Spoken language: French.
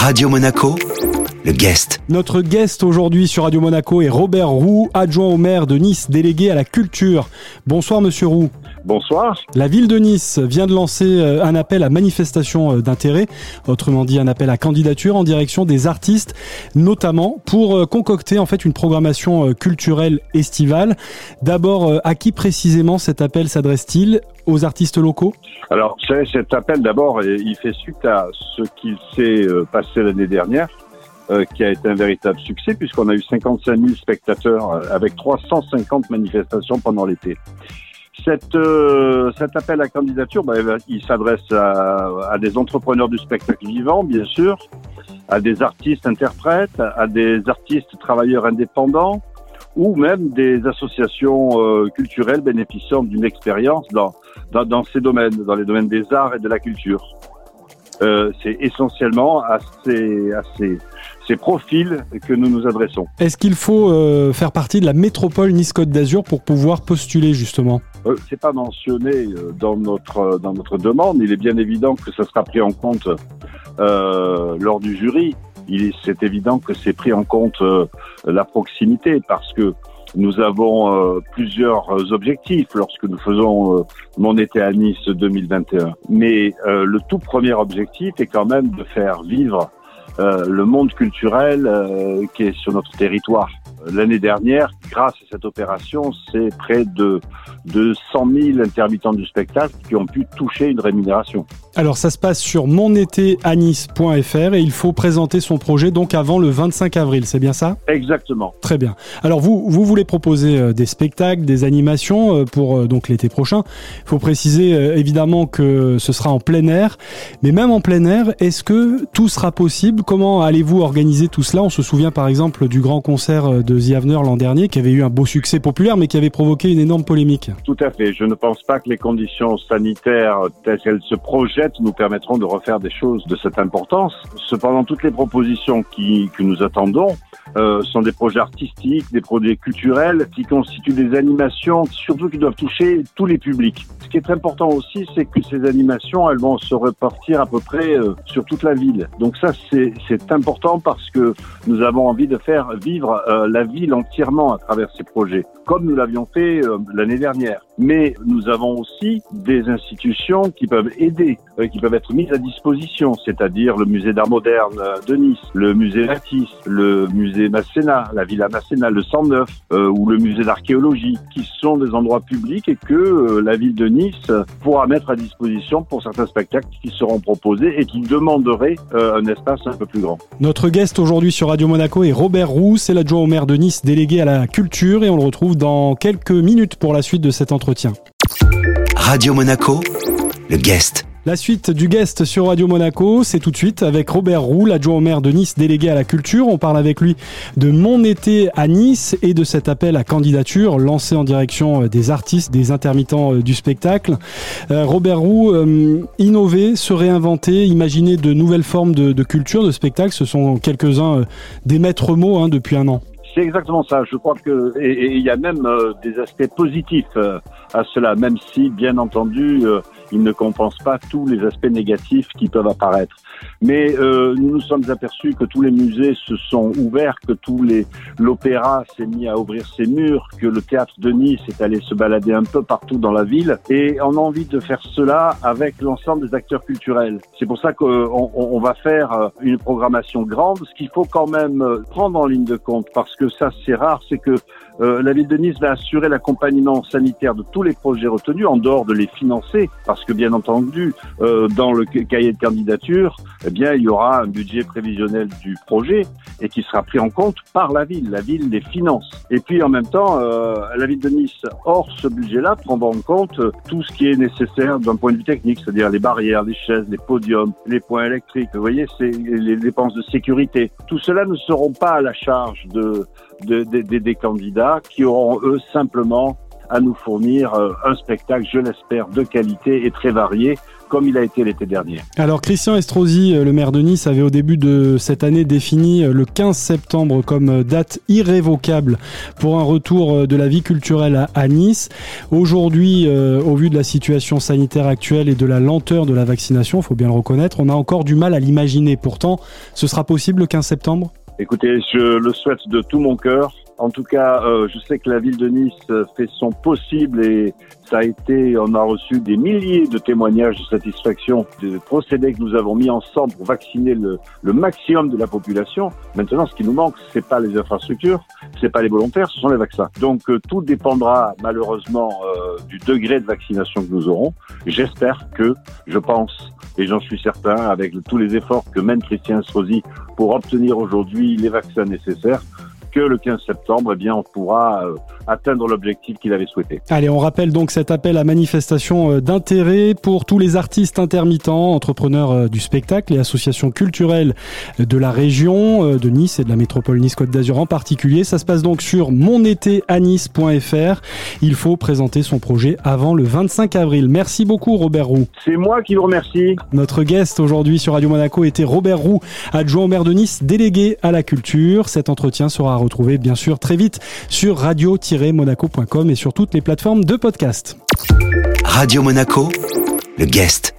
Radio Monaco, le guest. Notre guest aujourd'hui sur Radio Monaco est Robert Roux, adjoint au maire de Nice, délégué à la culture. Bonsoir Monsieur Roux. Bonsoir. La ville de Nice vient de lancer euh, un appel à manifestation euh, d'intérêt, autrement dit un appel à candidature en direction des artistes, notamment pour euh, concocter en fait une programmation culturelle estivale. D'abord, à qui précisément cet appel s'adresse-t-il? Aux artistes locaux? Alors, cet appel d'abord, il fait suite à ce qu'il s'est passé l'année dernière. Qui a été un véritable succès puisqu'on a eu 55 000 spectateurs avec 350 manifestations pendant l'été. Cette, euh, cet appel à candidature, bah, il s'adresse à, à, des entrepreneurs du spectacle vivant, bien sûr, à des artistes interprètes, à des artistes travailleurs indépendants, ou même des associations euh, culturelles bénéficiant d'une expérience dans, dans, dans, ces domaines, dans les domaines des arts et de la culture. Euh, c'est essentiellement à ces, à ces, ces, profils que nous nous adressons. Est-ce qu'il faut euh, faire partie de la métropole Nice-Côte d'Azur pour pouvoir postuler justement? Euh, C'est pas mentionné euh, dans notre dans notre demande. Il est bien évident que ça sera pris en compte euh, lors du jury. C'est évident que c'est pris en compte la proximité parce que nous avons euh, plusieurs objectifs lorsque nous faisons euh, mon été à Nice 2021. Mais euh, le tout premier objectif est quand même de faire vivre le monde culturel qui est sur notre territoire. L'année dernière, grâce à cette opération, c'est près de, de 100 000 intermittents du spectacle qui ont pu toucher une rémunération. Alors ça se passe sur monétéanis.fr et il faut présenter son projet donc avant le 25 avril, c'est bien ça? Exactement. Très bien. Alors vous, vous voulez proposer euh, des spectacles, des animations euh, pour euh, donc l'été prochain? Il faut préciser évidemment que ce sera en plein air, mais même en plein air, est-ce que tout sera possible? Comment allez-vous organiser tout cela? On se souvient par exemple du grand concert de The Avener l'an dernier qui avait eu un beau succès populaire mais qui avait provoqué une énorme polémique. Tout à fait. Je ne pense pas que les conditions sanitaires telles qu'elles se projettent nous permettront de refaire des choses de cette importance. Cependant, toutes les propositions qui, que nous attendons euh, sont des projets artistiques, des projets culturels qui constituent des animations, surtout qui doivent toucher tous les publics. Ce qui est important aussi, c'est que ces animations, elles vont se repartir à peu près euh, sur toute la ville. Donc ça, c'est important parce que nous avons envie de faire vivre euh, la ville entièrement ces projets, comme nous l'avions fait euh, l'année dernière. Mais nous avons aussi des institutions qui peuvent aider, qui peuvent être mises à disposition, c'est-à-dire le musée d'art moderne de Nice, le musée Latisse, le musée Masséna, la Villa Masséna, le 109 ou le musée d'archéologie, qui sont des endroits publics et que la ville de Nice pourra mettre à disposition pour certains spectacles qui seront proposés et qui demanderaient euh, un espace un peu plus grand. Notre guest aujourd'hui sur Radio Monaco est Robert Roux, c'est l'adjoint au maire de Nice délégué à la culture et on le retrouve dans quelques minutes pour la suite de cet Radio Monaco, le guest. La suite du guest sur Radio Monaco, c'est tout de suite avec Robert Roux, l'adjoint au maire de Nice délégué à la culture. On parle avec lui de Mon été à Nice et de cet appel à candidature lancé en direction euh, des artistes, des intermittents euh, du spectacle. Euh, Robert Roux, innover, se réinventer, imaginer de nouvelles formes de, culture, de spectacle, ce sont quelques-uns des maîtres mots hein, depuis un an. C'est exactement ça. Je crois que et il y a même des aspects positifs à cela, même si bien entendu il ne compense pas tous les aspects négatifs qui peuvent apparaître. Mais euh, nous nous sommes aperçus que tous les musées se sont ouverts, que tous les l'opéra s'est mis à ouvrir ses murs, que le théâtre de Nice est allé se balader un peu partout dans la ville, et on a envie de faire cela avec l'ensemble des acteurs culturels. C'est pour ça qu'on on va faire euh, une programmation grande. Ce qu'il faut quand même euh, prendre en ligne de compte, parce que ça c'est rare, c'est que euh, la ville de Nice va assurer l'accompagnement sanitaire de tous les projets retenus, en dehors de les financer, que bien entendu, euh, dans le cahier de candidature, eh bien, il y aura un budget prévisionnel du projet et qui sera pris en compte par la ville. La ville les finance. Et puis en même temps, euh, la ville de Nice, hors ce budget-là, prendra en compte tout ce qui est nécessaire d'un point de vue technique, c'est-à-dire les barrières, les chaises, les podiums, les points électriques. Vous voyez, c'est les dépenses de sécurité. Tout cela ne seront pas à la charge de, de, de des candidats qui auront eux simplement à nous fournir euh, un spectacle, je l'espère, de qualité et très varié comme il a été l'été dernier. Alors Christian Estrosi, euh, le maire de Nice, avait au début de cette année défini euh, le 15 septembre comme date irrévocable pour un retour de la vie culturelle à Nice. Aujourd'hui, au vu de la situation sanitaire actuelle et de la lenteur de la vaccination, il faut bien le reconnaître, on a encore du mal à l'imaginer. Pourtant, ce sera possible le 15 septembre? Écoutez, je le souhaite de tout mon cœur. En tout cas, euh, je sais que la ville de Nice fait son possible et ça a été, on a reçu des milliers de témoignages de satisfaction des procédés que nous avons mis ensemble pour vacciner le, le maximum de la population. Maintenant, ce qui nous manque, c'est pas les infrastructures, c'est pas les volontaires, ce sont les vaccins. Donc euh, tout dépendra malheureusement euh, du degré de vaccination que nous aurons. J'espère que, je pense et j'en suis certain, avec tous les efforts que mène Christian Strosi pour obtenir aujourd'hui les vaccins nécessaires, le 15 septembre, eh bien, on pourra euh, atteindre l'objectif qu'il avait souhaité. Allez, on rappelle donc cet appel à manifestation euh, d'intérêt pour tous les artistes intermittents, entrepreneurs euh, du spectacle et associations culturelles de la région de Nice et de la métropole Nice-Côte d'Azur en particulier. Ça se passe donc sur monétéanice.fr. Il faut présenter son projet avant le 25 avril. Merci beaucoup Robert Roux. C'est moi qui vous remercie. Notre guest aujourd'hui sur Radio Monaco était Robert Roux, adjoint au maire de Nice, délégué à la culture. Cet entretien sera retrouvé bien sûr très vite sur radio-monaco.com et sur toutes les plateformes de podcast. Radio Monaco, le guest.